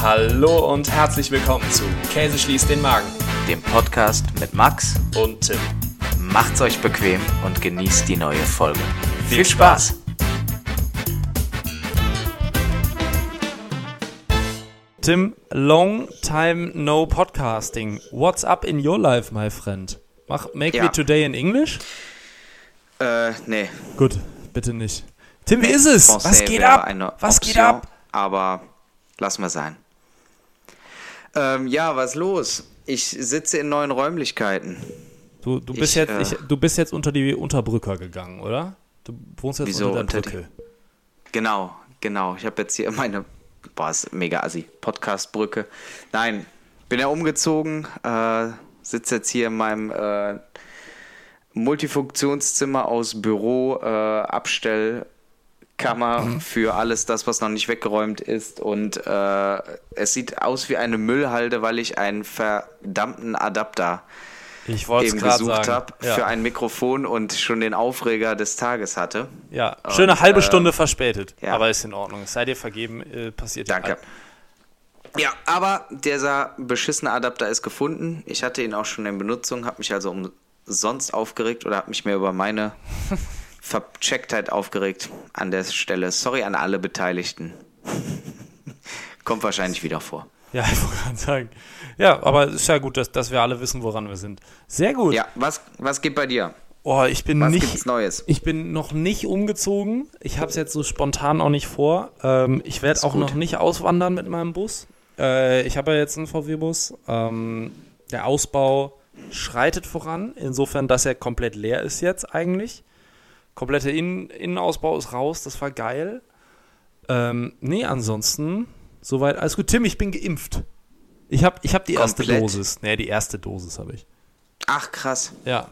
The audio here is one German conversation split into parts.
Hallo und herzlich willkommen zu Käse schließt den Magen dem Podcast mit Max und Tim. Macht's euch bequem und genießt die neue Folge. Viel Spaß! Tim, long time no podcasting. What's up in your life, my friend? Mach, make Ja. me today in English? Äh, nee. Gut, bitte nicht. Tim, wie ist es? Was geht ab? Was Option, geht ab? Aber lass mal sein. Ähm, ja, was los? Ich sitze in neuen Räumlichkeiten. Du, du, bist Ich, jetzt, äh, ich, du bist jetzt unter die Unterbrücker gegangen, oder? Du wohnst jetzt Wieso unter der unter die- Brücke. Genau, genau. Ich habe jetzt hier meine, boah, ist mega assi, Podcastbrücke. Nein, bin ja umgezogen, äh, sitze jetzt hier in meinem äh, Multifunktionszimmer aus Büro, äh, Abstellkammer Mhm. für alles das, was noch nicht weggeräumt ist. Und äh, es sieht aus wie eine Müllhalde, weil ich einen verdammten Adapter Ich eben gesucht habe ja. für ein Mikrofon und schon den Aufreger des Tages hatte. ja, schöne Und, halbe äh, Stunde verspätet. ja. Aber ist in Ordnung. Es sei dir vergeben, äh, passiert ja Danke. Ja, aber dieser beschissene Adapter ist gefunden. Ich hatte ihn auch schon in Benutzung, habe mich also umsonst aufgeregt oder habe mich mehr über meine Verchecktheit aufgeregt an der Stelle. Sorry an alle Beteiligten. Kommt wahrscheinlich wieder vor. Ja, ich wollte gerade sagen. Ja, aber es ist ja gut, dass, dass wir alle wissen, woran wir sind. Sehr gut. Ja, was, was geht bei dir? Oh, ich bin Was nicht. gibt's Neues? Ich bin noch nicht umgezogen. Ich habe es jetzt so spontan auch nicht vor. Ähm, ich werde auch gut. noch nicht auswandern mit meinem Bus. Äh, ich habe ja jetzt einen VW-Bus. Ähm, der Ausbau schreitet voran, insofern, dass er komplett leer ist jetzt eigentlich. Komplette Innen Innenausbau ist raus, das war geil. Ähm, nee, ansonsten, soweit alles gut. Tim, ich bin geimpft. Ich habe ich hab die erste Komplett? Dosis. Nee, die erste Dosis habe ich. Ach, krass. Ja.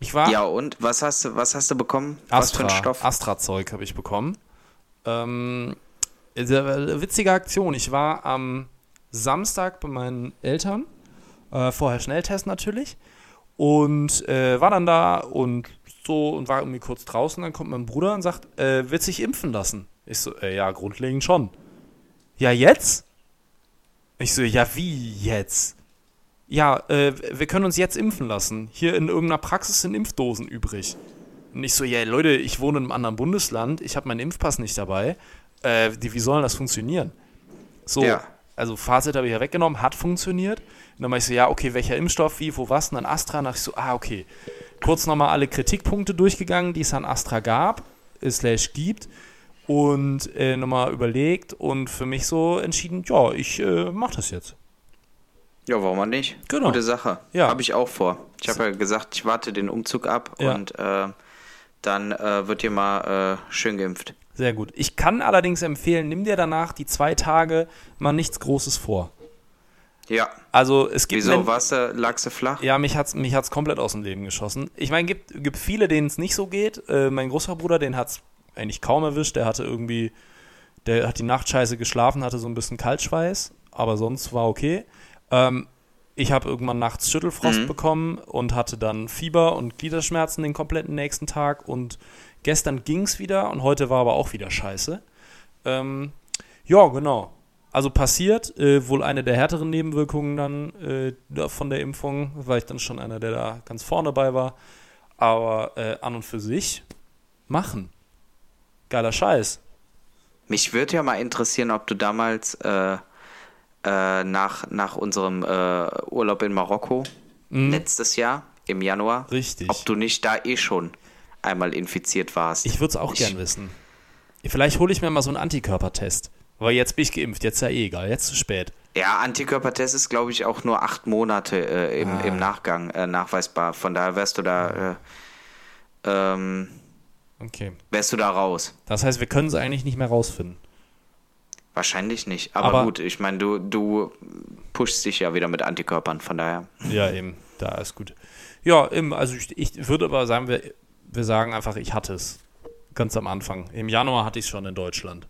Ich war. Ja, und was hast du, was hast du bekommen? was für Astra, ein Stoff? Astra-Zeug habe ich bekommen. Ähm, witzige Aktion. Ich war am Samstag bei meinen Eltern. Äh, vorher Schnelltest natürlich. Und äh, war dann da und so und war irgendwie kurz draußen. Dann kommt mein Bruder und sagt, äh, wird sich impfen lassen? Ich so, äh, ja, grundlegend schon. Ja, jetzt? Ich so, ja, wie jetzt? Ja, äh, wir können uns jetzt impfen lassen. Hier in irgendeiner Praxis sind Impfdosen übrig. Und ich so, ja, Leute, ich wohne in einem anderen Bundesland, ich habe meinen Impfpass nicht dabei. Äh, die, wie soll das funktionieren? So, Ja. also Fazit habe ich ja weggenommen, hat funktioniert. Und dann meinte ich so, ja, okay, welcher Impfstoff, wie, wo, was? Und dann Astra. Und dann dachte ich so, ah, okay. Kurz nochmal alle Kritikpunkte durchgegangen, die es an Astra gab, äh, slash gibt. Und äh, nochmal überlegt und für mich so entschieden, ja, ich äh, mach das jetzt. Ja, warum auch nicht? Genau. Gute Sache. Ja. Habe ich auch vor. Ich habe ja gesagt, ich warte den Umzug ab Ja. und äh, dann äh, wird hier mal äh, schön geimpft. Sehr gut. Ich kann allerdings empfehlen, nimm dir danach die zwei Tage mal nichts Großes vor. Ja. Also es gibt Wieso? Men- Warst du, lagst du flach? Ja, mich hat's, mich hat's komplett aus dem Leben geschossen. Ich meine, gibt, gibt viele, denen es nicht so geht. Äh, mein großer Bruder, den hat's eigentlich kaum erwischt. Der hatte irgendwie, der hat die Nacht scheiße geschlafen, hatte so ein bisschen Kaltschweiß, aber sonst war okay. Ähm, ich habe irgendwann nachts Schüttelfrost Mhm. bekommen und hatte dann Fieber und Gliederschmerzen den kompletten nächsten Tag. Und gestern ging's wieder und heute war aber auch wieder scheiße. Ähm, ja, genau. Also passiert, äh, wohl eine der härteren Nebenwirkungen dann äh, von der Impfung, weil ich dann schon einer, der da ganz vorne bei war. Aber äh, an und für sich machen. Geiler Scheiß. Mich würde ja mal interessieren, ob du damals äh, äh, nach, nach unserem äh, Urlaub in Marokko letztes Jahr im Januar, Mhm. Richtig. ob du nicht da eh schon einmal infiziert warst. Ich würde es auch Ich- gern wissen. Vielleicht hole ich mir mal so einen Antikörpertest. Weil jetzt bin ich geimpft, jetzt ist ja eh egal, jetzt zu spät. Ja, Antikörpertest ist, glaube ich, auch nur acht Monate äh, im, Ah. im Nachgang äh, nachweisbar. Von daher wärst du da, äh, ähm, Okay. wärst du da raus. Das heißt, wir können es eigentlich nicht mehr rausfinden. Wahrscheinlich nicht. Aber, Aber- gut, ich meine, du, du pushst dich ja wieder mit Antikörpern, von daher. Ja, eben, da ist gut. Ja, eben, also ich, ich würde aber sagen, wir, wir sagen einfach, ich hatte es. Ganz am Anfang. Im Januar hatte ich es schon in Deutschland.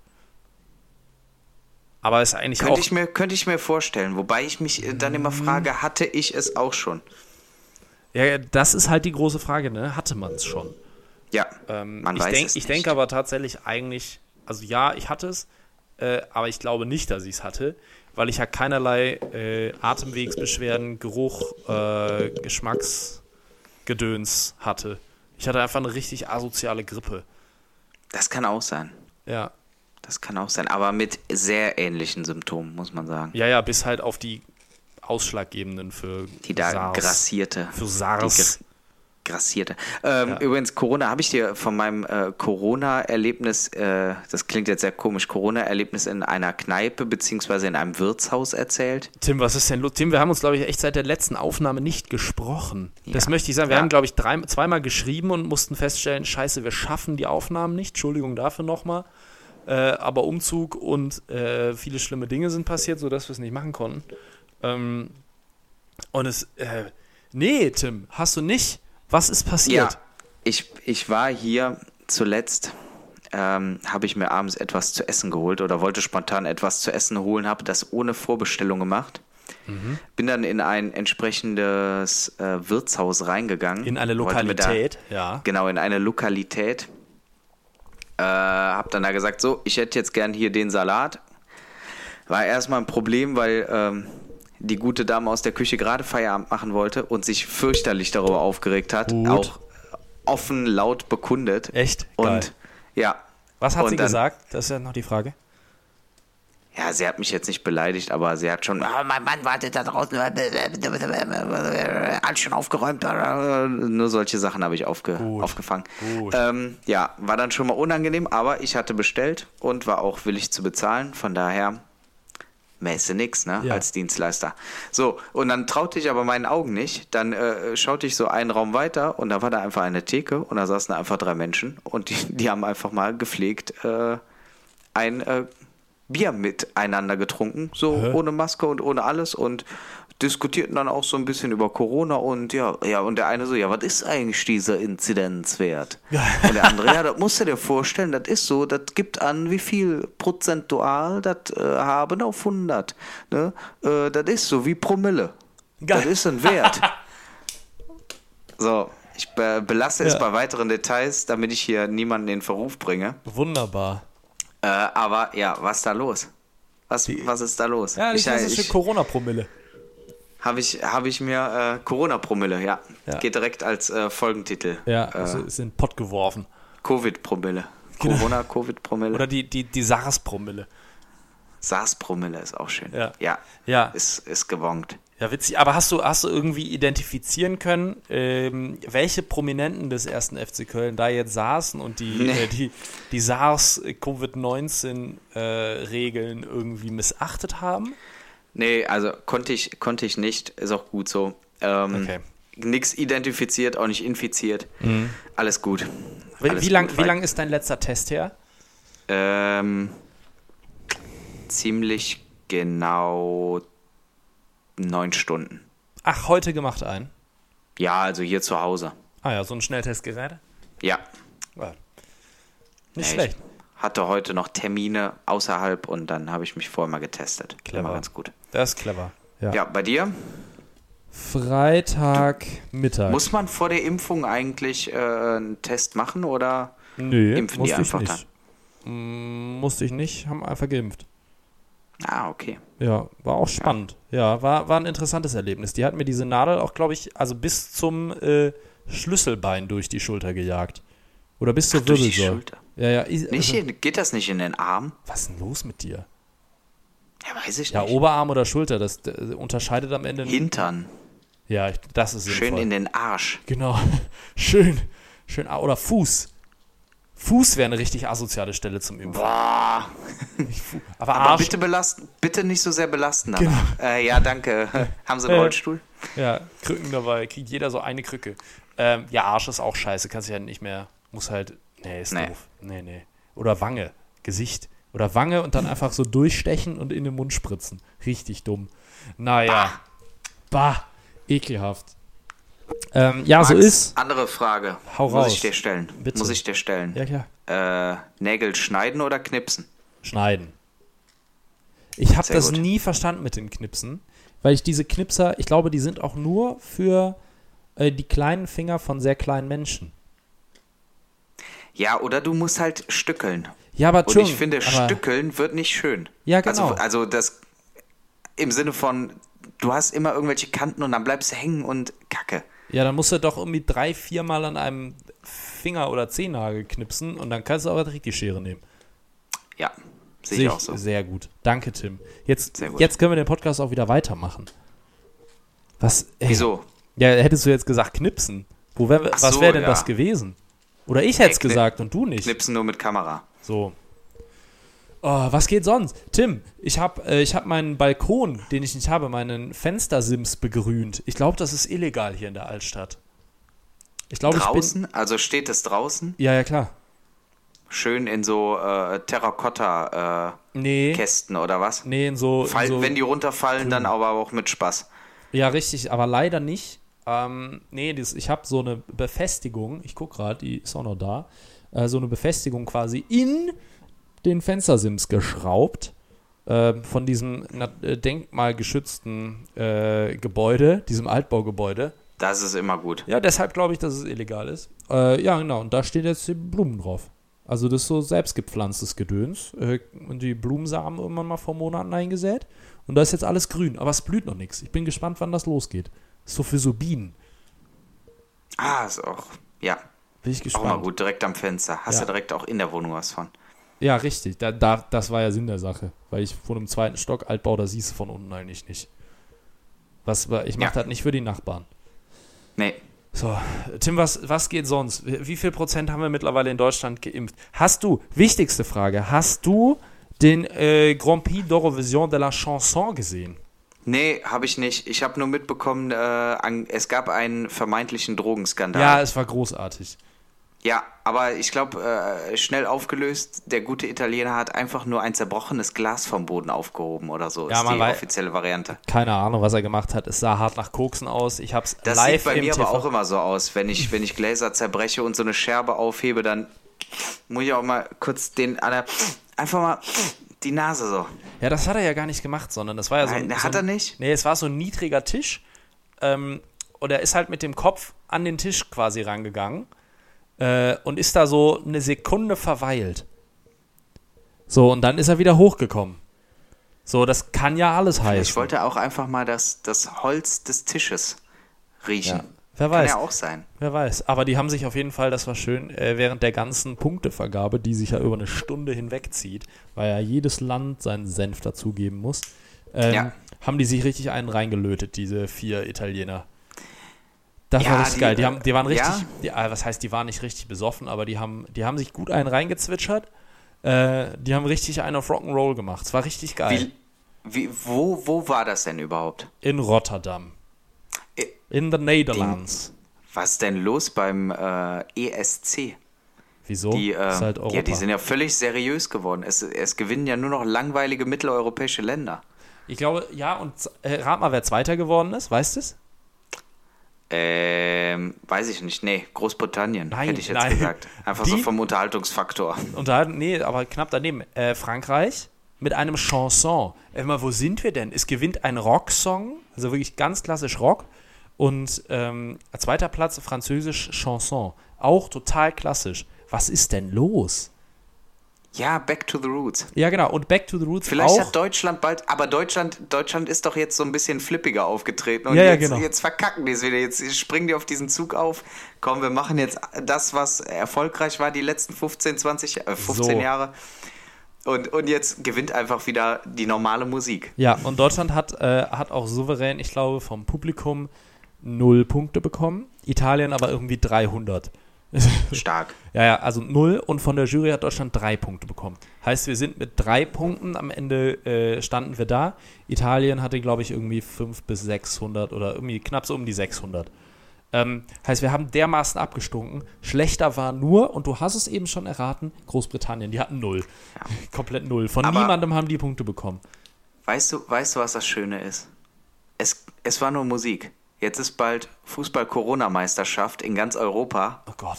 Aber es ist eigentlich Könnte auch. ich, mir, könnte ich mir vorstellen. Wobei ich mich äh, dann immer frage, hatte ich es auch schon? ja, das ist halt die große Frage, ne? Hatte man es schon? Ja, Ähm, man ich weiß denk, es Ich denke aber tatsächlich eigentlich, also ja, ich hatte es, äh, aber ich glaube nicht, dass ich es hatte, weil ich ja keinerlei äh, Atemwegsbeschwerden, Geruch, äh, Geschmacksgedöns hatte. Ich hatte einfach eine richtig asoziale Grippe. Das kann auch sein. Ja. Das kann auch sein, aber mit sehr ähnlichen Symptomen, muss man sagen. Ja, ja, bis halt auf die ausschlaggebenden für Die da SARS. grassierte. Für Die SARS. gr- grassierte. Ähm, Ja. Übrigens, Corona, habe ich dir von meinem äh, Corona-Erlebnis, äh, das klingt jetzt sehr komisch, Corona-Erlebnis in einer Kneipe beziehungsweise in einem Wirtshaus erzählt? Tim, was ist denn los? Tim, wir haben uns, glaube ich, echt seit der letzten Aufnahme nicht gesprochen. Das Ja. möchte ich sagen. Wir Ja. haben, glaube ich, drei, zweimal geschrieben und mussten feststellen, scheiße, wir schaffen die Aufnahmen nicht. Entschuldigung dafür nochmal. Äh, aber Umzug und äh, viele schlimme Dinge sind passiert, sodass wir es nicht machen konnten. Ähm, und es, äh, nee, Tim, hast du nicht. Was ist passiert? Ja, ich, ich war hier zuletzt, ähm, habe ich mir abends etwas zu essen geholt oder wollte spontan etwas zu essen holen, habe das ohne Vorbestellung gemacht. Mhm. Bin dann in ein entsprechendes äh, Wirtshaus reingegangen. In eine Lokalität, Da, ja. Genau, in eine Lokalität. Äh, hab dann da gesagt, so, ich hätte jetzt gern hier den Salat. War erstmal ein Problem, weil ähm, die gute Dame aus der Küche gerade Feierabend machen wollte und sich fürchterlich darüber aufgeregt hat. Gut. Auch offen laut bekundet. Echt? Geil. Und ja. Was hat und sie dann- gesagt? Das ist ja noch die Frage. Ja, sie hat mich jetzt nicht beleidigt, aber sie hat schon, ah, mein Mann wartet da draußen, alles schon aufgeräumt. Nur solche Sachen habe ich aufge Gut. aufgefangen. Gut. Ähm, ja, war dann schon mal unangenehm, aber ich hatte bestellt und war auch willig zu bezahlen. Von daher, Messe nix, ne, Ja. als Dienstleister. So, und dann traute ich aber meinen Augen nicht. Dann äh, schaute ich so einen Raum weiter und da war da einfach eine Theke und da saßen da einfach drei Menschen und die, die haben einfach mal gepflegt äh, ein äh, Bier miteinander getrunken, so Hä? ohne Maske und ohne alles und diskutierten dann auch so ein bisschen über Corona und ja, ja, und der eine so, ja, was ist eigentlich dieser Inzidenzwert? Und der andere, ja, das musst du dir vorstellen, das ist so, das gibt an, wie viel prozentual das äh, haben auf 100. Ne? Äh, das ist so wie Promille. Geil. Das ist ein Wert. so, ich be belasse es Ja. bei weiteren Details, damit ich hier niemanden in Verruf bringe. Wunderbar. Äh, aber ja, was ist da los? Was, was ist da los? Ja, die ich, klassische Corona-Promille. habe ich, hab ich mir äh, Corona-Promille, ja. Ja. Geht direkt als äh, Folgentitel. Ja, äh, also ist in den Pott geworfen. Covid-Promille. Genau. Corona-Covid-Promille. Oder die, die, die SARS-Promille. SARS-Promille ist auch schön. Ja. ja. Ja. Ist, ist gewonkt. Ja, witzig. Aber hast du, hast du irgendwie identifizieren können, ähm, welche Prominenten des ersten FC Köln da jetzt saßen und die, Nee. äh, die, die SARS-Covid-19-Regeln irgendwie missachtet haben? Nee, also konnte ich, konnte ich nicht. Ist auch gut so. Ähm, Okay. Nix identifiziert, auch nicht infiziert. Alles gut. Wie, Alles wie lang, gut, wie lang ist dein letzter Test her? Ähm, ziemlich genau neun Stunden. Ach, heute gemacht ein. Ja, also hier zu Hause. Ah ja, so ein Schnelltestgerät. Ja. Ja. Nicht Ja, schlecht. Ich hatte heute noch Termine außerhalb und dann habe ich mich vorher mal getestet. Clever. War ganz gut. Das ist clever. Ja. Ja, bei dir? Freitag Mittag. Muss man vor der Impfung eigentlich äh, einen Test machen oder Nö, impfen die musste ich einfach nicht. Mm, musste ich nicht, haben einfach geimpft. Ah, okay. Ja, war auch spannend. Ja, war, war ein interessantes Erlebnis. Die hat mir diese Nadel auch, glaube ich, also bis zum äh, Schlüsselbein durch die Schulter gejagt. Oder bis zur Ach, durch die Wirbelsäule. Schulter. Ja, ja. ich- Nicht also, in, geht das nicht in den Arm? was ist denn los mit dir? Ja, weiß ich Ja, nicht. Oberarm oder Schulter, das äh, unterscheidet am Ende. Hintern. Ja, ich, das ist Schön sinnvoll. in den Arsch. Genau. Schön. Schön. ah, Oder Fuß. Fuß wäre eine richtig asoziale Stelle zum Impfen. Boah. Aber, Aber Arsch. bitte belasten, bitte nicht so sehr belasten Genau. Äh, ja, danke. Haben Sie einen Äh, Rollstuhl? Ja, Krücken dabei. Kriegt jeder so eine Krücke. Ähm, ja, Arsch ist auch scheiße. Kannst du ja nicht mehr. Muss halt. Nee, ist Nee. doof. Nee, nee. Oder Wange. Gesicht. Oder Wange und dann einfach so durchstechen und in den Mund spritzen. Richtig dumm. Naja. Bah. Ekelhaft. Ähm, ja, so Max, ist. Andere Frage. Hau Muss raus. ich dir stellen? Bitte. Muss ich dir stellen? Ja, klar. Äh, Nägel schneiden oder knipsen? Schneiden. Ich habe das gut. nie verstanden mit dem Knipsen, weil ich diese Knipser, ich glaube, die sind auch nur für äh, die kleinen Finger von sehr kleinen Menschen. Ja, oder du musst halt stückeln. Ja, aber Und ich finde, stückeln wird nicht schön. Ja, genau. Also, also das im Sinne von, du hast immer irgendwelche Kanten und dann bleibst du hängen und kacke. Ja, dann musst du doch irgendwie drei, viermal an einem Finger oder Zehennagel knipsen und dann kannst du aber direkt die Schere nehmen. Ja, sehe Sehe ich auch so. Sehr gut. Danke, Tim. Jetzt, jetzt können wir den Podcast auch wieder weitermachen. Was? ey. Wieso? Ja, hättest du jetzt gesagt knipsen. Wo wär, Ach was so, wäre denn ja. das gewesen? Oder ich hätte es gesagt und du nicht. Knipsen nur mit Kamera. So. Oh, was geht sonst? Tim, ich habe äh, ich hab meinen Balkon, den ich nicht habe, meinen Fenstersims begrünt. Ich glaube, das ist illegal hier in der Altstadt. Ich glaube, ich bin. Draußen, also steht es draußen, Ja, ja, klar. schön in so äh, Terrakotta-Kästen Nee. oder was? Nee, in so. Fall, in so wenn die runterfallen, dann aber auch mit Spaß. Ja, richtig, aber leider nicht. Ähm, nee, das, ich habe so eine Befestigung, ich gucke gerade, die ist auch noch da, äh, so eine Befestigung quasi in den Fenstersims geschraubt. Äh, von diesem äh, denkmalgeschützten äh, Gebäude, diesem Altbaugebäude. Das ist immer gut. Ja, deshalb glaube ich, dass es illegal ist. Äh, ja, genau, und da steht jetzt die Blumen drauf. Also das ist so selbstgepflanztes Gedöns. Äh, und die Blumensamen irgendwann mal vor Monaten eingesät. Und da ist jetzt alles grün, aber es blüht noch nichts. Ich bin gespannt, wann das losgeht. So für so Bienen. Ah, ist auch, ja, Bin ich auch gespannt. mal gut, direkt am Fenster. Hast Ja. du direkt auch in der Wohnung was von. Ja, richtig. Da, da, das war ja Sinn der Sache. Weil ich von einem zweiten Stock Altbau, da siehst du von unten eigentlich nicht. Was, ich mache Ja. das nicht für die Nachbarn. Nee, So, Tim, was, was geht sonst? Wie viel Prozent haben wir mittlerweile in Deutschland geimpft? Hast du, wichtigste Frage, hast du den äh, Grand Prix d'Eurovision de la Chanson gesehen? nee, habe ich nicht. Ich habe nur mitbekommen, äh, es gab einen vermeintlichen Drogenskandal. Ja, es war großartig. Ja, aber ich glaube, äh, schnell aufgelöst, der gute Italiener hat einfach nur ein zerbrochenes Glas vom Boden aufgehoben oder so. Ja, ist die offizielle Variante. Keine Ahnung, was er gemacht hat. Es sah hart nach Koksen aus. Ich hab's Das live sieht bei mir TV. aber auch immer so aus. Wenn ich, wenn ich Gläser zerbreche und so eine Scherbe aufhebe, dann muss ich auch mal kurz den einfach mal die Nase so. Ja, das hat er ja gar nicht gemacht, sondern das war ja so Nein, ein. hat so ein, er nicht? Nee, es war so ein niedriger Tisch. Ähm, und er ist halt mit dem Kopf an den Tisch quasi rangegangen äh, und ist da so eine Sekunde verweilt. So, und dann ist er wieder hochgekommen. So, das kann ja alles heißen. Ich wollte auch einfach mal das, das Holz des Tisches riechen. Ja, wer Kann weiß. ja auch sein. Wer weiß. Aber die haben sich auf jeden Fall, das war schön, äh, während der ganzen Punktevergabe, die sich ja über eine Stunde hinwegzieht, weil ja jedes Land seinen Senf dazugeben muss, ähm, Ja. haben die sich richtig einen reingelötet, diese vier Italiener. Das Ja, war richtig die, geil. Die, haben, die waren richtig, ja. die, äh, was heißt, die waren nicht richtig besoffen, aber die haben, die haben sich gut einen reingezwitschert. Äh, die haben richtig einen auf Rock'n'Roll gemacht. Es war richtig geil. Wie, wie, wo, wo war das denn überhaupt? In Rotterdam. In the Netherlands. Was ist denn los beim äh, ESC? Wieso? Die, äh, halt ja, die sind ja völlig seriös geworden. Es, es gewinnen ja nur noch langweilige mitteleuropäische Länder. ich glaube, ja, und äh, rat mal, wer Zweiter geworden ist, weißt du es? Ähm, weiß ich nicht. Nee, Großbritannien, Nein, hätte ich jetzt nein. gesagt. Einfach so Die- vom Unterhaltungsfaktor. Da, nee, aber knapp daneben. Äh, Frankreich mit einem Chanson. Immer, wo sind wir denn? Es gewinnt ein Rocksong, also wirklich ganz klassisch Rock. Und ähm, zweiter Platz französisch Chanson. Auch total klassisch. Was ist denn los? Ja, back to the roots. Ja, genau. Und Back to the Roots Vielleicht auch. hat Deutschland bald, aber Deutschland, Deutschland ist doch jetzt so ein bisschen flippiger aufgetreten und Ja, ja, jetzt, genau. jetzt verkacken die es wieder. Jetzt springen die auf diesen Zug auf. Komm, wir machen jetzt das, was erfolgreich war die letzten 15, 20, äh, 15 So. Jahre. Und, und jetzt gewinnt einfach wieder die normale Musik. Ja, und Deutschland hat, äh, hat auch souverän, ich glaube, vom Publikum null Punkte bekommen. Italien aber irgendwie 300. Stark. Ja, ja, also null und von der Jury hat Deutschland drei Punkte bekommen. Heißt, wir sind mit drei Punkten am Ende äh, standen wir da. Italien hatte, glaube ich, irgendwie 5 bis 600 oder irgendwie knapp so um die 600. Ähm, heißt, wir haben dermaßen abgestunken. Schlechter war nur, und du hast es eben schon erraten, Großbritannien. Die hatten null. Komplett null. Von Aber- niemandem haben die Punkte bekommen. Weißt du, weißt du, was das Schöne ist? Es, es war nur Musik. Jetzt ist bald Fußball-Corona-Meisterschaft in ganz Europa. Oh Gott.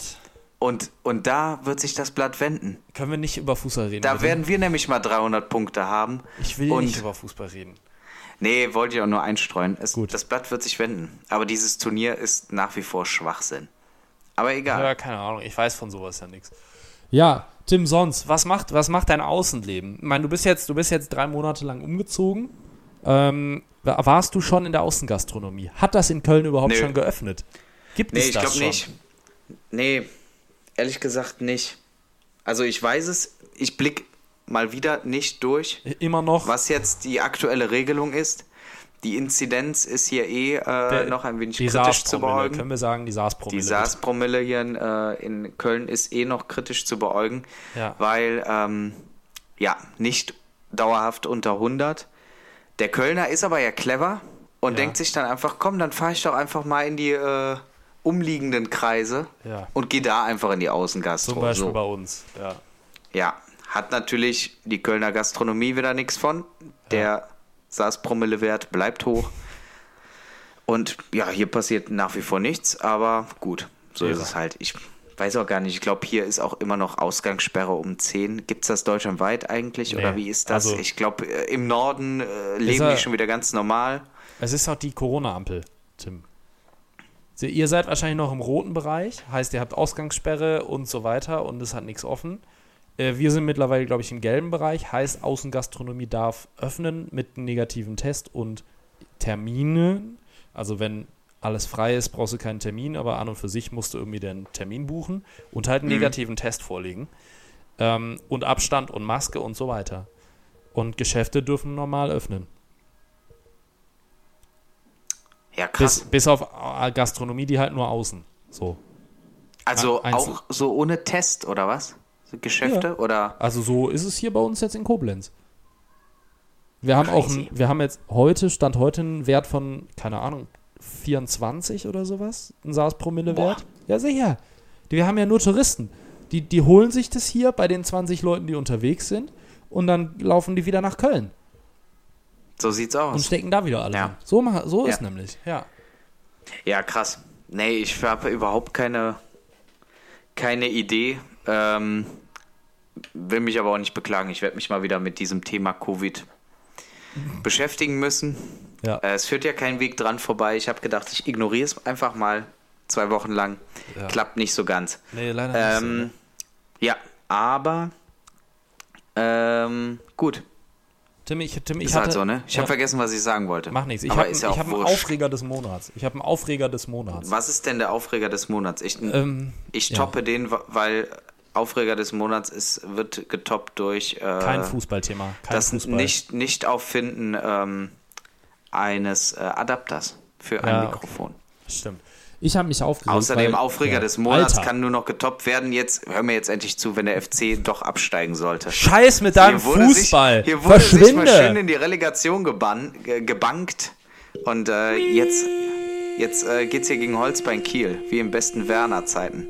Und, und da wird sich das Blatt wenden. Können wir nicht über Fußball reden? Da bitte? werden wir nämlich mal 300 Punkte haben. ich will und nicht über Fußball reden. Nee, wollte ich auch nur einstreuen. Es, Gut. Das Blatt wird sich wenden. Aber dieses Turnier ist nach wie vor Schwachsinn. Aber egal. Ja, keine Ahnung. Ich weiß von sowas ja nichts. Ja, Tim, sonst, was macht, was macht dein Außenleben? Ich meine, du bist jetzt, du bist jetzt drei Monate lang umgezogen. Ähm, warst du schon in der Außengastronomie? Hat das in Köln überhaupt Nö. schon geöffnet? Gibt Nee, es ich das glaube schon? nicht. Nee, ehrlich gesagt nicht. Also ich weiß es, ich blick mal wieder nicht durch, Immer noch. was jetzt die aktuelle Regelung ist. Die Inzidenz ist hier eh äh, Der- noch ein wenig die kritisch zu beäugen. können wir sagen, die Die SARS-Promille. SARS-Promille hier in, äh, in Köln ist eh noch kritisch zu beäugen, Ja. weil ähm, ja nicht dauerhaft unter 100. Der Kölner ist aber ja clever und Ja. denkt sich dann einfach, komm, dann fahre ich doch einfach mal in die äh, umliegenden Kreise Ja. und gehe da einfach in die Außengastro. Zum Beispiel so. bei uns. Ja. Ja, hat natürlich die Kölner Gastronomie wieder nichts von. Der SARS-Promille-Wert bleibt hoch. Und ja, hier passiert nach wie vor nichts, aber gut, so ist Ja. es halt. Ich weiß auch gar nicht, ich glaube, hier ist auch immer noch Ausgangssperre um 10. Gibt es das deutschlandweit eigentlich Nee, oder wie ist das? also- ich glaube, äh, im Norden äh, leben er- die schon wieder ganz normal. Es ist auch die Corona-Ampel, Tim. So, Ihr seid wahrscheinlich noch im roten Bereich, heißt, ihr habt Ausgangssperre und so weiter und es hat nichts offen. Äh, Wir sind mittlerweile, glaube ich, im gelben Bereich, heißt, Außengastronomie darf öffnen mit einem negativen Test und Terminen. Also, wenn alles frei ist, brauchst du keinen Termin, aber an und für sich musst du irgendwie den Termin buchen und halt einen Mhm. negativen Test vorlegen. Ähm, und Abstand und Maske und so weiter. Und Geschäfte dürfen normal öffnen. Ja, krass. Bis, bis auf äh, Gastronomie, die halt nur außen. So. also Einzel- auch so ohne Test oder was? So Geschäfte oder? Also so ist es hier bei uns jetzt in Koblenz. Wir haben auch, Crazy. ein, wir haben jetzt heute, Stand heute einen Wert von, keine Ahnung, 24 oder sowas, ein SARS-Promille-Wert. Ja, sicher. Wir haben ja nur Touristen. Die, die holen sich das hier bei den 20 Leuten, die unterwegs sind und dann laufen die wieder nach Köln So sieht's und aus. stecken da wieder alle. Ja. So, so ist Ja. nämlich, ja. Ja, krass. Nee, ich habe überhaupt keine, keine Idee. Ähm, will mich aber auch nicht beklagen. Ich werde mich mal wieder mit diesem Thema Covid beschäftigen müssen. Ja. Äh, es führt ja kein Weg dran vorbei. Ich habe gedacht, ich ignoriere es einfach mal zwei Wochen lang. Ja. Klappt nicht so ganz. Nee, leider nicht. so, Ähm, ne? ja, aber ähm, gut. Tim, ich, Tim, ich Ist hatte, halt so, ne? Ich ja. habe vergessen, was ich sagen wollte. Mach nichts. Ich habe ja hab einen. Aufreger des Monats. Ich habe einen Aufreger des Monats. Was ist denn der Aufreger des Monats? Ich, Ähm, Ich ja. toppe den, weil Aufreger des Monats ist, wird getoppt durch äh, Kein Fußballthema. Kein das Fußball. nicht, nicht auffinden ähm, eines äh, Adapters für ein Ja, okay. Mikrofon. Stimmt. Ich habe mich aufgeregt. Außerdem weil, Aufreger ja, des Monats Alter, kann nur noch getoppt werden. Jetzt hör mir jetzt endlich zu, wenn der FC doch absteigen sollte. Scheiß mit deinem Fußball. Sich, hier wurde sich mal schön Verschwinde. in die Relegation geban, ge, gebankt. Und äh, jetzt, jetzt äh, geht's hier gegen Holzbein Kiel, wie im besten Werner-Zeiten.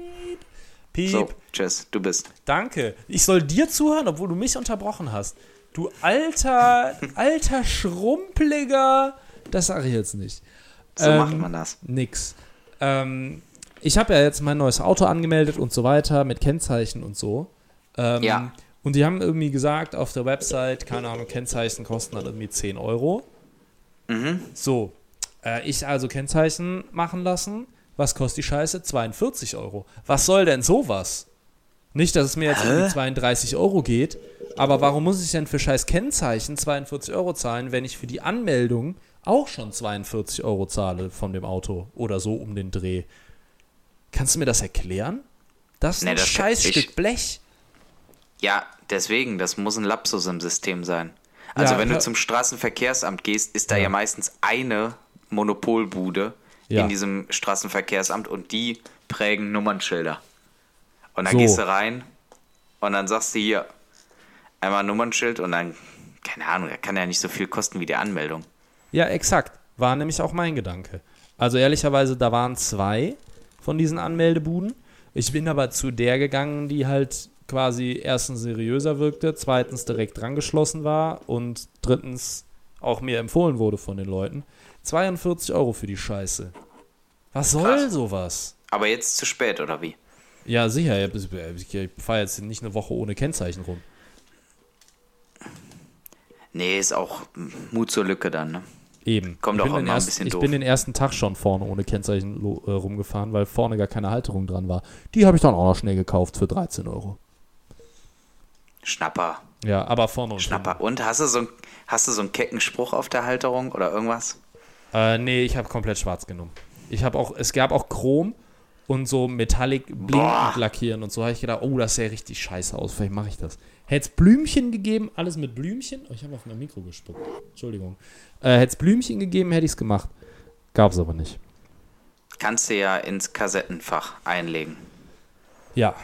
Piep. So, tschüss, du bist. Danke. Ich soll dir zuhören, obwohl du mich unterbrochen hast. Du alter, alter Schrumpeliger. Das sage ich jetzt nicht. So Ähm, macht man das. Nix. Ähm, ich habe ja jetzt mein neues Auto angemeldet und so weiter mit Kennzeichen und so. Ähm, Ja. Und die haben irgendwie gesagt auf der Website, keine Ahnung, Kennzeichen kosten dann irgendwie 10 Euro. Mhm. So, äh, ich also Kennzeichen machen lassen. Was kostet die Scheiße? 42 Euro. Was soll denn sowas? Nicht, dass es mir jetzt um die 32 Euro geht, aber warum muss ich denn für scheiß Kennzeichen 42 Euro zahlen, wenn ich für die Anmeldung auch schon 42 Euro zahle von dem Auto oder so um den Dreh? Kannst du mir das erklären? Das ist Nee, ein das- scheiß ich- Stück Blech. Ja, deswegen, das muss ein Lapsus im System sein. Also Ja, wenn du zum Straßenverkehrsamt gehst, ist da Ja. ja, meistens eine Monopolbude Ja. in diesem Straßenverkehrsamt und die prägen Nummernschilder. Und dann So. gehst du rein und dann sagst du hier einmal ein Nummernschild und dann, keine Ahnung, das kann ja nicht so viel kosten wie die Anmeldung. Ja, exakt. War nämlich auch mein Gedanke. Also ehrlicherweise, da waren zwei von diesen Anmeldebuden. Ich bin aber zu der gegangen, die halt quasi erstens seriöser wirkte, zweitens direkt dran geschlossen war und drittens auch mir empfohlen wurde von den Leuten. 42 Euro für die Scheiße. Was soll Krass. sowas? Aber jetzt zu spät, oder wie? Ja, sicher. Ich, ich fahre jetzt nicht eine Woche ohne Kennzeichen rum. Nee, ist auch Mut zur Lücke dann, ne? Eben. Kommt ich auch bin den immer ein ersten- bisschen Ich doof. bin den ersten Tag schon vorne ohne Kennzeichen äh, rumgefahren, weil vorne gar keine Halterung dran war. Die habe ich dann auch noch schnell gekauft für 13 Euro. Schnapper. Ja, aber vorne und Schnapper. Und hast du so, ein, hast du so einen kecken Spruch auf der Halterung oder irgendwas? Äh, nee, ich habe komplett schwarz genommen. Ich habe auch, es gab auch Chrom und so Metallic blinkend lackieren und so habe ich gedacht, oh, das sähe richtig scheiße aus, vielleicht mache ich das. Hätte es Blümchen gegeben, alles mit Blümchen. Oh, ich habe auf mein Mikro gespuckt. Entschuldigung. Äh, Hätte es Blümchen gegeben, hätte ich es gemacht. Gab es aber nicht. Kannst du ja ins Kassettenfach einlegen. Ja.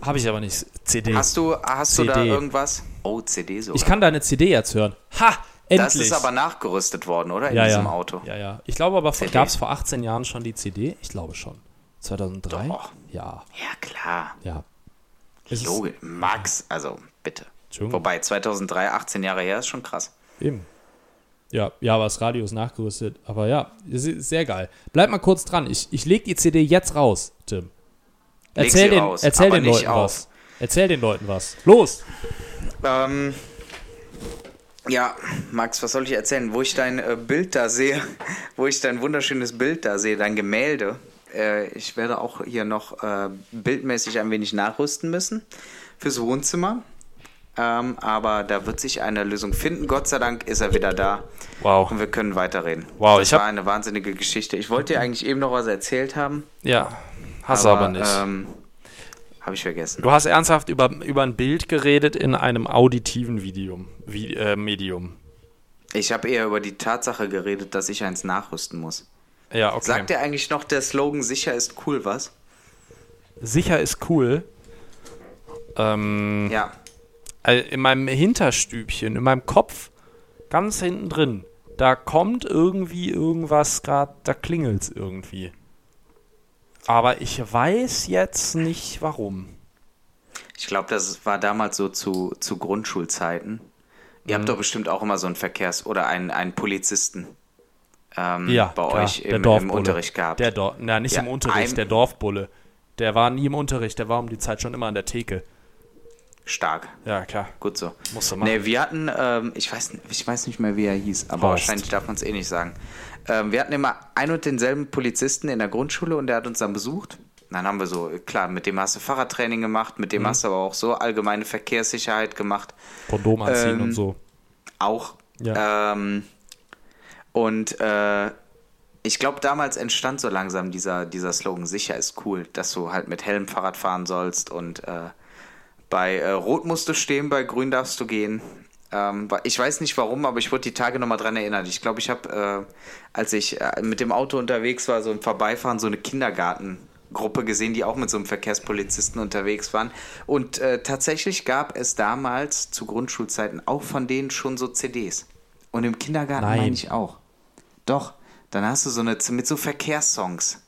Habe ich aber nicht. CD. Hast du, hast du da CD. irgendwas? Oh, CD sogar. ich kann deine CD jetzt hören. Ha! Endlich! das ist aber nachgerüstet worden, oder? In ja, diesem ja. Auto. Ja, ja. Ich glaube aber, CD. gab es vor 18 Jahren schon die CD? Ich glaube schon. 2003? Doch. Ja, Ja, klar. ja. Ist- Logisch. Max, also bitte. Wobei 2003, 18 Jahre her, ist schon krass. Eben. Ja, ja, aber das Radio ist nachgerüstet. Aber ja, ist sehr geil. Bleib mal kurz dran. Ich, ich leg die CD jetzt raus, Tim. Erzähl den, raus, erzähl den nicht Leuten auf. was. Erzähl den Leuten was. Los! Ähm, ja, Max, was soll ich erzählen? Wo ich dein äh, Bild da sehe, wo ich dein wunderschönes Bild da sehe, dein Gemälde. Äh, ich werde auch hier noch äh, bildmäßig ein wenig nachrüsten müssen fürs Wohnzimmer. Ähm, aber da wird sich eine Lösung finden. Gott sei Dank ist er wieder da. Wow. Und wir können weiterreden. Wow, das ich war eine wahnsinnige Geschichte. Ich wollte dir eigentlich eben noch was erzählt haben. Ja, hast aber, aber nicht. Ähm, Habe ich vergessen. du hast ernsthaft über, über ein Bild geredet in einem auditiven Videum, wie, äh, Medium. Ich habe eher über die Tatsache geredet, dass ich eins nachrüsten muss. Ja, okay. Sagt dir eigentlich noch der Slogan sicher ist cool was? Sicher ist cool. Ähm, Ja. Also in meinem Hinterstübchen, in meinem Kopf, ganz hinten drin, da kommt irgendwie irgendwas gerade, da klingelt es irgendwie. Aber ich weiß jetzt nicht warum. Ich glaube, das war damals so zu, zu Grundschulzeiten. Ihr Mhm. habt doch bestimmt auch immer so einen Verkehrs- oder einen, einen Polizisten ähm, Ja, bei klar, euch im, im Unterricht gehabt. Der Dor na, nicht Ja, im Unterricht, der Dorfbulle. Der war nie im Unterricht, der war um die Zeit schon immer an der Theke. Stark. Ja, klar. Gut so. Musst du machen. Nee, wir hatten, ähm, ich, weiß, ich weiß nicht mehr, wie er hieß, aber Horst. wahrscheinlich darf man es eh nicht sagen. Ähm, wir hatten immer ein und denselben Polizisten in der Grundschule und der hat uns dann besucht. Dann haben wir so, klar, mit dem hast du Fahrradtraining gemacht, mit Mhm. dem hast du aber auch so allgemeine Verkehrssicherheit gemacht. Kondom anziehen Ähm, und so. Auch. Ja. Ähm, und äh, ich glaube, damals entstand so langsam dieser, dieser Slogan, sicher ist cool, dass du halt mit Helm Fahrrad fahren sollst und äh, bei äh, Rot musst du stehen, bei Grün darfst du gehen. Ähm, ich weiß nicht warum, aber ich wurde die Tage nochmal dran erinnert. Ich glaube, ich habe, äh, als ich äh, mit dem Auto unterwegs war, so im Vorbeifahren, so eine Kindergartengruppe gesehen, die auch mit so einem Verkehrspolizisten unterwegs waren. Und äh, tatsächlich gab es damals zu Grundschulzeiten auch von denen schon so CDs. Und im Kindergarten Nein. meine ich auch. Doch, dann hast du so eine mit so Verkehrssongs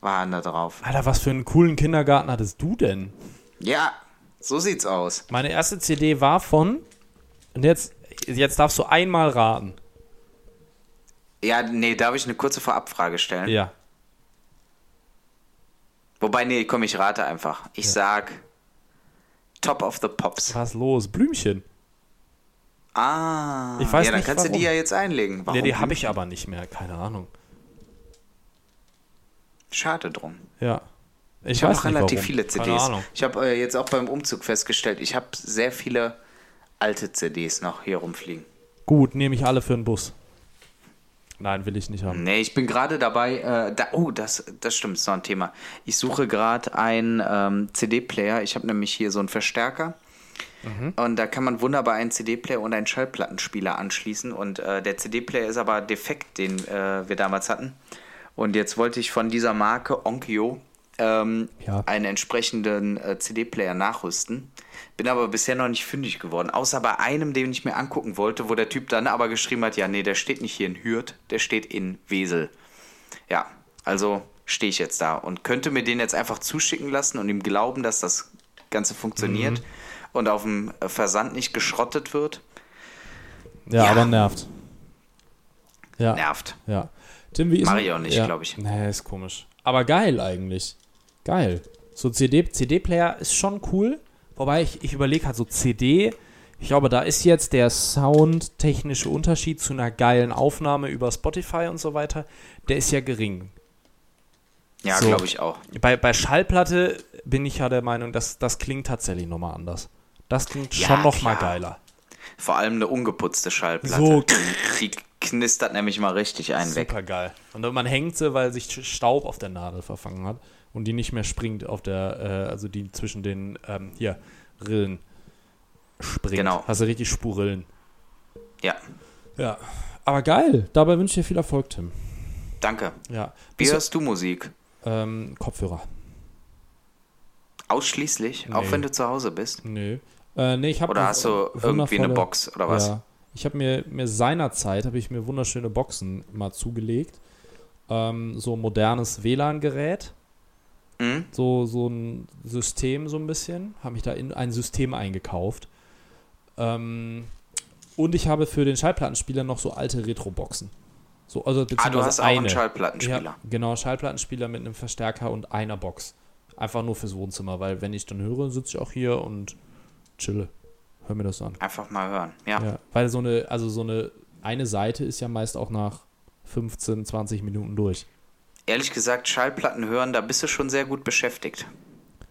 waren da drauf. Alter, was für einen coolen Kindergarten hattest du denn? Ja, so sieht's aus. Meine erste CD war von. Und jetzt, jetzt darfst du einmal raten. Ja, nee, darf ich eine kurze Vorabfrage stellen? Ja. Wobei, nee, komm, ich rate einfach. Ich sag Top of the Pops. Was los? Blümchen. Ah, Ich weiß ja, dann nicht, kannst du warum. die ja jetzt einlegen. Warum? Nee, die habe ich aber nicht mehr. Keine Ahnung. Schade drum. Ja. Ich, Ich habe relativ warum. viele CDs. Ich habe äh, jetzt auch beim Umzug festgestellt, ich habe sehr viele alte CDs noch hier rumfliegen. Gut, nehme ich alle für den Bus. Nein, will ich nicht haben. Nee, ich bin gerade dabei, äh, da, oh, das, das stimmt, ist noch ein Thema. Ich suche gerade einen ähm, CD-Player. Ich habe nämlich hier so einen Verstärker. Und da kann man wunderbar einen CD-Player und einen Schallplattenspieler anschließen. Und äh, der CD-Player ist aber defekt, den äh, wir damals hatten. Und jetzt wollte ich von dieser Marke Onkyo ähm, Ja. einen entsprechenden äh, CD-Player nachrüsten. Bin aber bisher noch nicht fündig geworden. Außer bei einem, den ich mir angucken wollte, wo der Typ dann aber geschrieben hat, ja, nee, der steht nicht hier in Hürth, der steht in Wesel. Ja, also stehe ich jetzt da und könnte mir den jetzt einfach zuschicken lassen und ihm glauben, dass das Ganze funktioniert und auf dem Versand nicht geschrottet wird. Ja, Ja. aber nervt. Ja. Nervt. Ja. Tim, wie ist Mach ich auch nicht, glaub ich. Nee, ist komisch. Aber geil eigentlich. Geil. So CD, CD-Player ist schon cool. Wobei ich, ich überlege halt so CD. Ich glaube, da ist jetzt der soundtechnische Unterschied zu einer geilen Aufnahme über Spotify und so weiter. Der ist ja gering. Ja, So. glaube ich auch. Bei, bei Schallplatte bin ich ja der Meinung, dass das klingt tatsächlich nochmal anders. Das klingt Ja, schon noch mal klar. geiler. Vor allem eine ungeputzte Schallplatte. So. Die knistert nämlich mal richtig einen weg. Super geil. Und man hängt sie, weil sich Staub auf der Nadel verfangen hat und die nicht mehr springt auf der, äh, also die zwischen den, ähm, hier, Rillen springt. Genau. Hast du richtig Spurillen. Ja, Ja. Aber geil. Dabei wünsche ich dir viel Erfolg, Tim. danke. Ja. Wie Bist hörst du Musik? ähm, Kopfhörer. Ausschließlich? Auch Nee. wenn du zu Hause bist? Nö. Äh, nee, ich Oder hast du irgendwie eine Box oder was? Ja. Ich habe mir, mir seinerzeit habe ich mir wunderschöne Boxen mal zugelegt. Ähm, so ein modernes WLAN-Gerät. Mhm. So, so ein System so ein bisschen. Habe mich da in ein System eingekauft. Ähm, und ich habe für den Schallplattenspieler noch so alte Retro-Boxen. So, also Ah, du hast auch eine. einen Schallplattenspieler. Ja, genau, Schallplattenspieler mit einem Verstärker und einer Box. Einfach nur fürs Wohnzimmer, weil wenn ich dann höre, sitze ich auch hier und chille. Hör mir das an. Einfach mal hören. Ja. Ja, weil so eine, also so eine, eine Seite ist ja meist auch nach 15, 20 Minuten durch. Ehrlich gesagt, Schallplatten hören, da bist du schon sehr gut beschäftigt.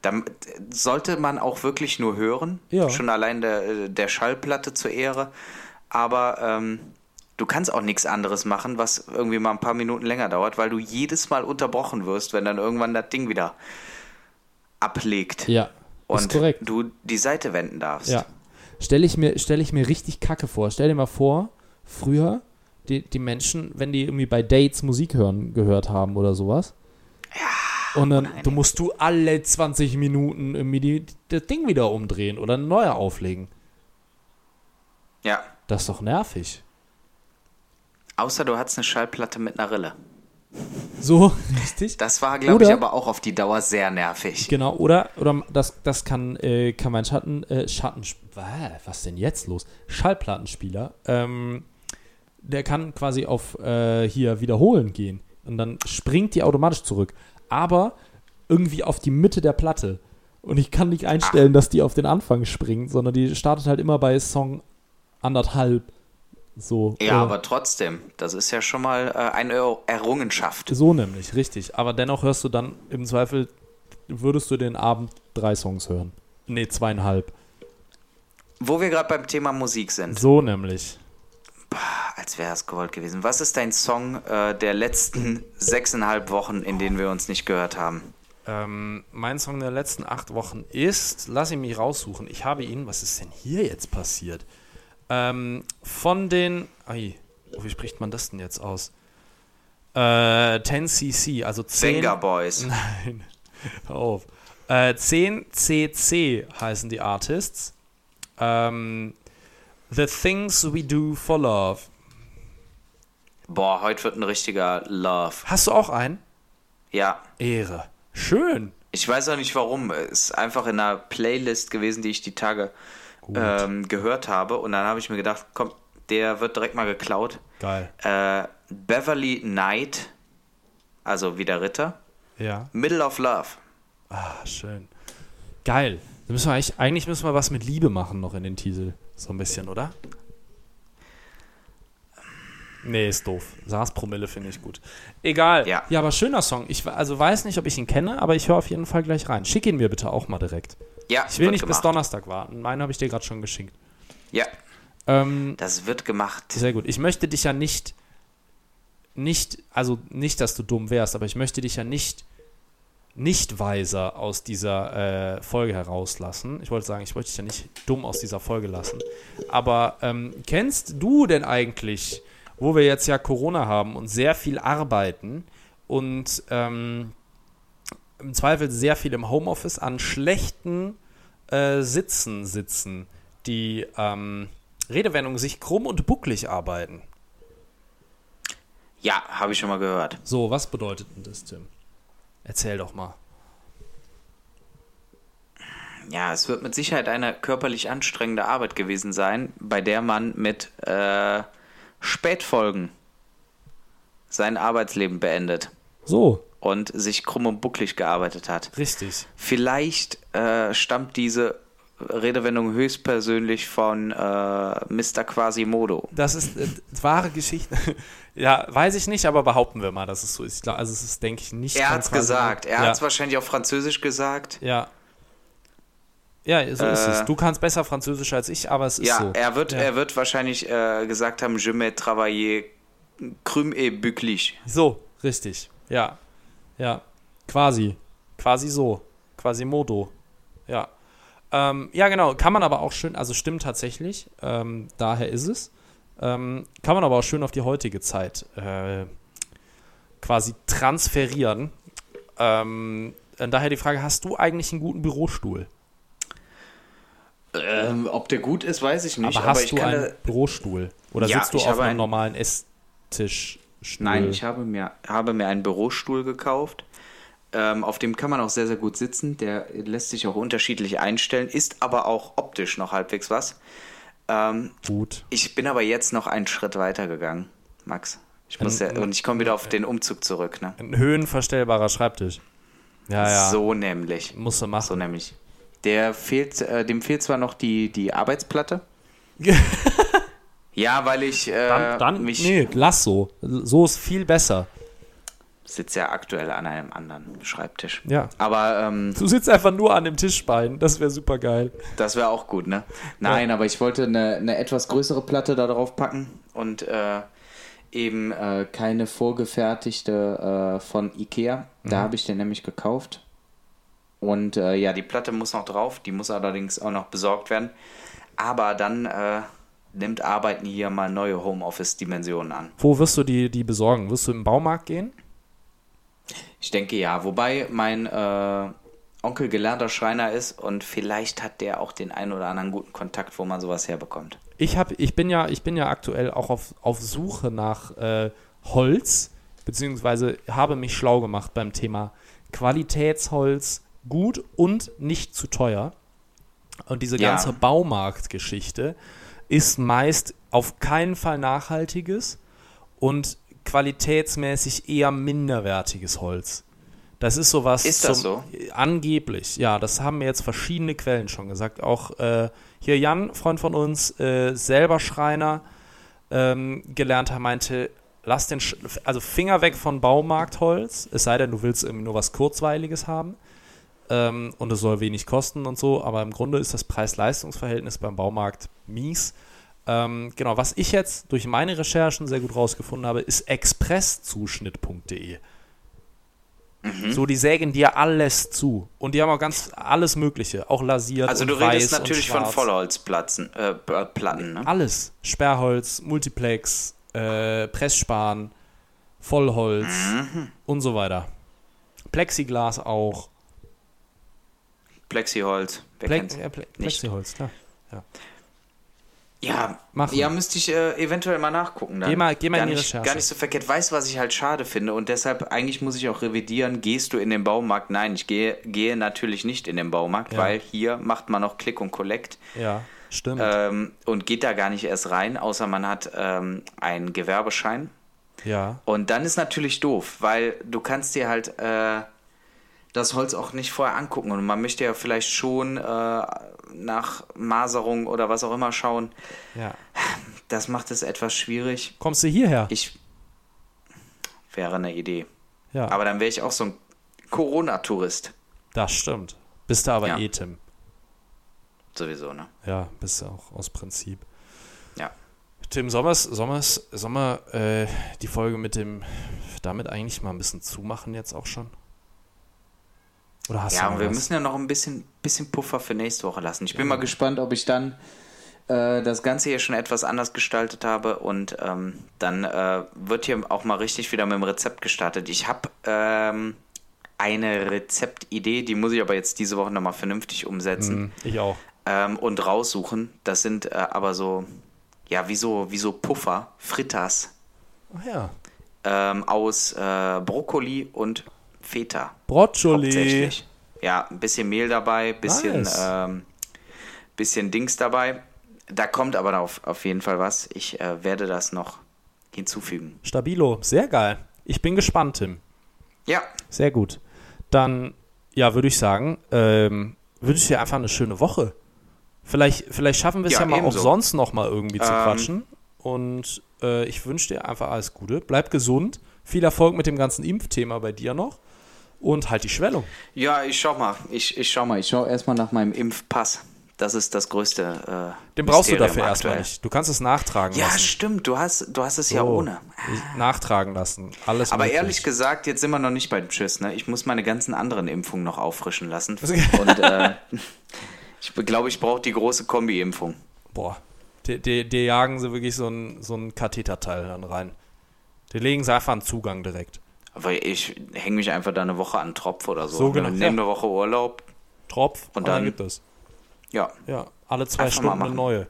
Da äh, sollte man auch wirklich nur hören. Ja. Schon allein der, der Schallplatte zur Ehre. Aber ähm, du kannst auch nichts anderes machen, was irgendwie mal ein paar Minuten länger dauert, weil du jedes Mal unterbrochen wirst, wenn dann irgendwann das Ding wieder ablegt. Ja, und korrekt. du die Seite wenden darfst. Ja. Stelle ich, mir, stell ich mir richtig kacke vor. Stell dir mal vor, früher, die, die Menschen, wenn die irgendwie bei Dates Musik hören, gehört haben oder sowas. Ja. Und dann unheimlich. du musst du alle 20 Minuten irgendwie die, das Ding wieder umdrehen oder ein neuer auflegen. ja. Das ist doch nervig. Außer du hattest eine Schallplatte mit einer Rille. So, richtig? Das war, glaube ich, aber auch auf die Dauer sehr nervig. Genau, oder, oder das, das kann, äh, kann mein Schatten, äh, Schatten, was denn jetzt los? Schallplattenspieler, ähm, der kann quasi auf äh, hier wiederholen gehen und dann springt die automatisch zurück, aber irgendwie auf die Mitte der Platte. Und ich kann nicht einstellen, dass die auf den Anfang springt, sondern die startet halt immer bei Song anderthalb. So. Ja, äh, aber trotzdem, das ist ja schon mal äh, eine Er- Errungenschaft. So nämlich, richtig. Aber dennoch hörst du dann im Zweifel, würdest du den Abend drei Songs hören. Nee, zweieinhalb. Wo wir gerade beim Thema Musik sind, So nämlich. als wäre es gewollt gewesen. Was ist dein Song äh, der letzten sechseinhalb Wochen, in denen wir uns nicht gehört haben? Ähm, mein Song der letzten acht Wochen ist, lass ihn mich raussuchen. Ich habe ihn, was ist denn hier jetzt passiert? Ähm, von den, ai, oh, wie spricht man das denn jetzt aus? Äh, 10cc, also 10. Venga Boys. Nein, hör auf. Äh, 10cc heißen die Artists. Ähm, The Things We Do for Love. Boah, heute wird ein richtiger Love. Hast du auch einen? Ja. Ehre. Schön. Ich weiß auch nicht warum. Es ist einfach in einer Playlist gewesen, die ich die Tage ähm, gehört habe. Und dann habe ich mir gedacht, komm, der wird direkt mal geklaut. Geil. Äh, Beverly Knight, also wie der Ritter. Ja. Middle of Love. Ah, schön. Geil. Müssen eigentlich, eigentlich müssen wir was mit Liebe machen noch in den Titel. So ein bisschen, oder? Nee, ist doof. Saas-Promille finde ich gut. Egal. Ja. ja, aber schöner Song. Ich also weiß nicht, ob ich ihn kenne, aber ich höre auf jeden Fall gleich rein. Schick ihn mir bitte auch mal direkt. Ja, Ich will nicht bis gemacht. Donnerstag warten. Meinen habe ich dir gerade schon geschickt. Ja, Ähm, das wird gemacht. sehr gut. Ich möchte dich ja nicht, nicht, also nicht, dass du dumm wärst, aber ich möchte dich ja nicht, nicht weiser aus dieser äh, Folge herauslassen. Ich wollte sagen, ich wollte dich ja nicht dumm aus dieser Folge lassen. Aber ähm, kennst du denn eigentlich, wo wir jetzt ja Corona haben und sehr viel arbeiten und ähm, im Zweifel sehr viel im Homeoffice an schlechten äh, Sitzen sitzen, die ähm, Redewendungen sich krumm und bucklig arbeiten. Ja, habe ich schon mal gehört. So, was bedeutet denn das, Tim? Erzähl doch mal. Ja, es wird mit Sicherheit eine körperlich anstrengende Arbeit gewesen sein, bei der man mit äh, Spätfolgen sein Arbeitsleben beendet So, und sich krumm und bucklig gearbeitet hat. richtig. Vielleicht äh, stammt diese Redewendung höchstpersönlich von äh, Mr. Quasimodo. Das ist äh, wahre Geschichte. ja, weiß ich nicht, aber behaupten wir mal, dass es so ist. Ich glaub, also es ist, denke ich, nicht. Er hat's Quasimodo. gesagt. Er ja. hat's wahrscheinlich auf Französisch gesagt. Ja. Ja, so ist Äh, es. Du kannst besser Französisch als ich, aber es ist Ja, so. er wird, Ja. er wird wahrscheinlich äh, gesagt haben, je me travailler crüm et bücklich. So, richtig. Ja. Ja. Quasi. Quasi so. Quasi Modo. Ja. Ähm, ja, genau. Kann man aber auch schön, also stimmt tatsächlich. Ähm, daher ist es. Ähm, kann man aber auch schön auf die heutige Zeit äh, quasi transferieren. Ähm, äh, daher die Frage: Hast du eigentlich einen guten Bürostuhl? Ähm, ob der gut ist, weiß ich nicht. aber hast ich du kann einen Bürostuhl? Oder Ja, sitzt du auf einem normalen Esstischstuhl? Nein, ich habe mir, habe mir einen Bürostuhl gekauft. Ähm, auf dem kann man auch sehr, sehr gut sitzen. Der lässt sich auch unterschiedlich einstellen, ist aber auch optisch noch halbwegs was. Ähm, Gut. ich bin aber jetzt noch einen Schritt weiter gegangen, Max. Ich muss ja, und ich komme wieder auf den Umzug zurück, ne? Ein höhenverstellbarer Schreibtisch. Ja, ja. So nämlich. Musst du machen. So nämlich. Der fehlt, äh, dem fehlt zwar noch die, die Arbeitsplatte. ja, weil ich äh, Dann, dann mich nee, lass so. So ist viel besser. sitze ja aktuell an einem anderen Schreibtisch. Ja. Aber ähm, Du sitzt einfach nur an dem Tischbein. Das wäre super geil. Das wäre auch gut, ne? Nein, aber ich wollte eine, eine etwas größere Platte da drauf packen und äh, eben äh, keine vorgefertigte äh, von Ikea. Da habe ich den nämlich gekauft. Und äh, ja, die Platte muss noch drauf, die muss allerdings auch noch besorgt werden. Aber dann äh, nimmt Arbeiten hier mal neue Homeoffice-Dimensionen an. Wo wirst du die, die besorgen? Wirst du im Baumarkt gehen? Ich denke ja, wobei mein äh, Onkel gelernter Schreiner ist und vielleicht hat der auch den einen oder anderen guten Kontakt, wo man sowas herbekommt. Ich, hab, ich, bin, ja, ich bin ja aktuell auch auf, auf Suche nach äh, Holz, beziehungsweise habe mich schlau gemacht beim Thema Qualitätsholz, gut und nicht zu teuer. Und diese Ja. ganze Baumarktgeschichte ist meist auf keinen Fall nachhaltiges und qualitätsmäßig eher minderwertiges Holz. Das ist sowas. Ist das so? Angeblich, ja. Das haben mir jetzt verschiedene Quellen schon gesagt. Auch äh, hier Jan, Freund von uns, äh, selber Schreiner, ähm, gelernter, meinte, lass den, Sch also Finger weg von Baumarktholz, es sei denn, du willst irgendwie nur was Kurzweiliges haben. Ähm, und es soll wenig kosten und so, aber im Grunde ist das Preis-Leistungs-Verhältnis beim Baumarkt mies. Ähm, genau, was ich jetzt durch meine Recherchen sehr gut rausgefunden habe, ist expresszuschnitt.de. So, die sägen dir alles zu. Und die haben auch ganz alles Mögliche, auch lasiert. Also und du redest natürlich von. Vollholzplatten, äh, P- Platten, ne? Alles. Sperrholz, Multiplex, äh, Pressspan, Vollholz Mhm. und so weiter. Plexiglas auch. Plexiholz, wer Ple ja, Ple Nicht. Plexiholz, klar. Ja, Machen. ja, müsste ich äh, eventuell mal nachgucken. Dann. Geh mal- geh mal gar in die nicht, Recherche. Gar nicht so verkehrt. Weißt du, was ich halt schade finde? Und deshalb, eigentlich muss ich auch revidieren, gehst du in den Baumarkt? Nein, ich gehe, gehe natürlich nicht in den Baumarkt, Ja. weil hier macht man noch Click und Collect Ja, stimmt. ähm, und geht da gar nicht erst rein, außer man hat ähm, einen Gewerbeschein. ja. Und dann ist natürlich doof, weil du kannst dir halt äh, das Holz auch nicht vorher angucken und man möchte ja vielleicht schon äh, nach Maserung oder was auch immer schauen. ja. Das macht es etwas schwierig. Kommst du hierher? Ich wäre eine Idee. ja, Aber dann wäre ich auch so ein Corona-Tourist. das stimmt. Bist du aber Ja. eh, Tim. Sowieso, ne? Ja, bist du auch aus Prinzip. Ja. Tim, Sommers, Sommers, Sommer, äh, die Folge mit dem, damit eigentlich mal ein bisschen zumachen jetzt auch schon? Oder hast Ja, du wir was? müssen ja noch ein bisschen, bisschen Puffer für nächste Woche lassen. Ich bin mal gespannt, ob ich dann äh, das Ganze hier schon etwas anders gestaltet habe und ähm, dann äh, wird hier auch mal richtig wieder mit dem Rezept gestartet. Ich habe ähm, eine Rezeptidee, die muss ich aber jetzt diese Woche nochmal vernünftig umsetzen Hm, ich auch. ähm, und raussuchen. Das sind äh, aber so, ja, wie so, wie so Puffer, Fritters Ach ja. ähm, aus äh, Brokkoli und Feta. Broccioli. Ja, ein bisschen Mehl dabei, bisschen, Nice. ähm, bisschen Dings dabei. Da kommt aber auf, auf jeden Fall was. Ich äh, werde das noch hinzufügen. Stabilo. Sehr geil. Ich bin gespannt, Tim. Ja, Sehr gut. Dann, ja, würde ich sagen, ähm, wünsche ich dir einfach eine schöne Woche. Vielleicht, vielleicht schaffen wir es ja, Ja, mal ebenso. auch sonst noch mal irgendwie zu Ähm. quatschen. Und äh, ich wünsche dir einfach alles Gute. Bleib gesund. Viel Erfolg mit dem ganzen Impfthema bei dir noch. Und halt die Schwellung. Ja, ich schau mal. Ich, ich schau mal. Ich schau erstmal nach meinem Impfpass. Das ist das größte. Äh, Den brauchst du dafür erstmal aktuell. nicht. Du kannst es nachtragen Ja, lassen. stimmt. Du hast, du hast es ja So. ohne. Ich- Nachtragen lassen. Alles Aber möglich. ehrlich gesagt, jetzt sind wir noch nicht beim Tschüss. Ne? Ich muss meine ganzen anderen Impfungen noch auffrischen lassen. Und äh, ich glaube, ich brauche die große Kombi-Impfung. Boah. Die jagen sie wirklich so ein, so ein Katheterteil dann rein. Die legen sie einfach einen Zugang direkt. Aber ich hänge mich einfach da eine Woche an Tropf oder so. So genau, Nehme ja. eine Woche Urlaub. Tropf Und dann- gibt es. Ja, Ja, alle zwei Einfach Stunden eine neue.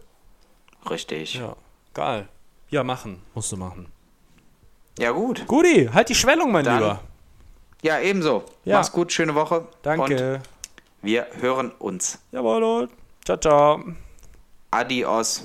richtig. Ja, Ja, geil. Ja, machen. Musst du machen. gut. Guti, halt die Schwellung, mein Dann- Lieber. Ja, ebenso. Ja. Mach's gut, schöne Woche. Und Danke. wir hören uns. Jawohl. Ciao, ciao. Adios.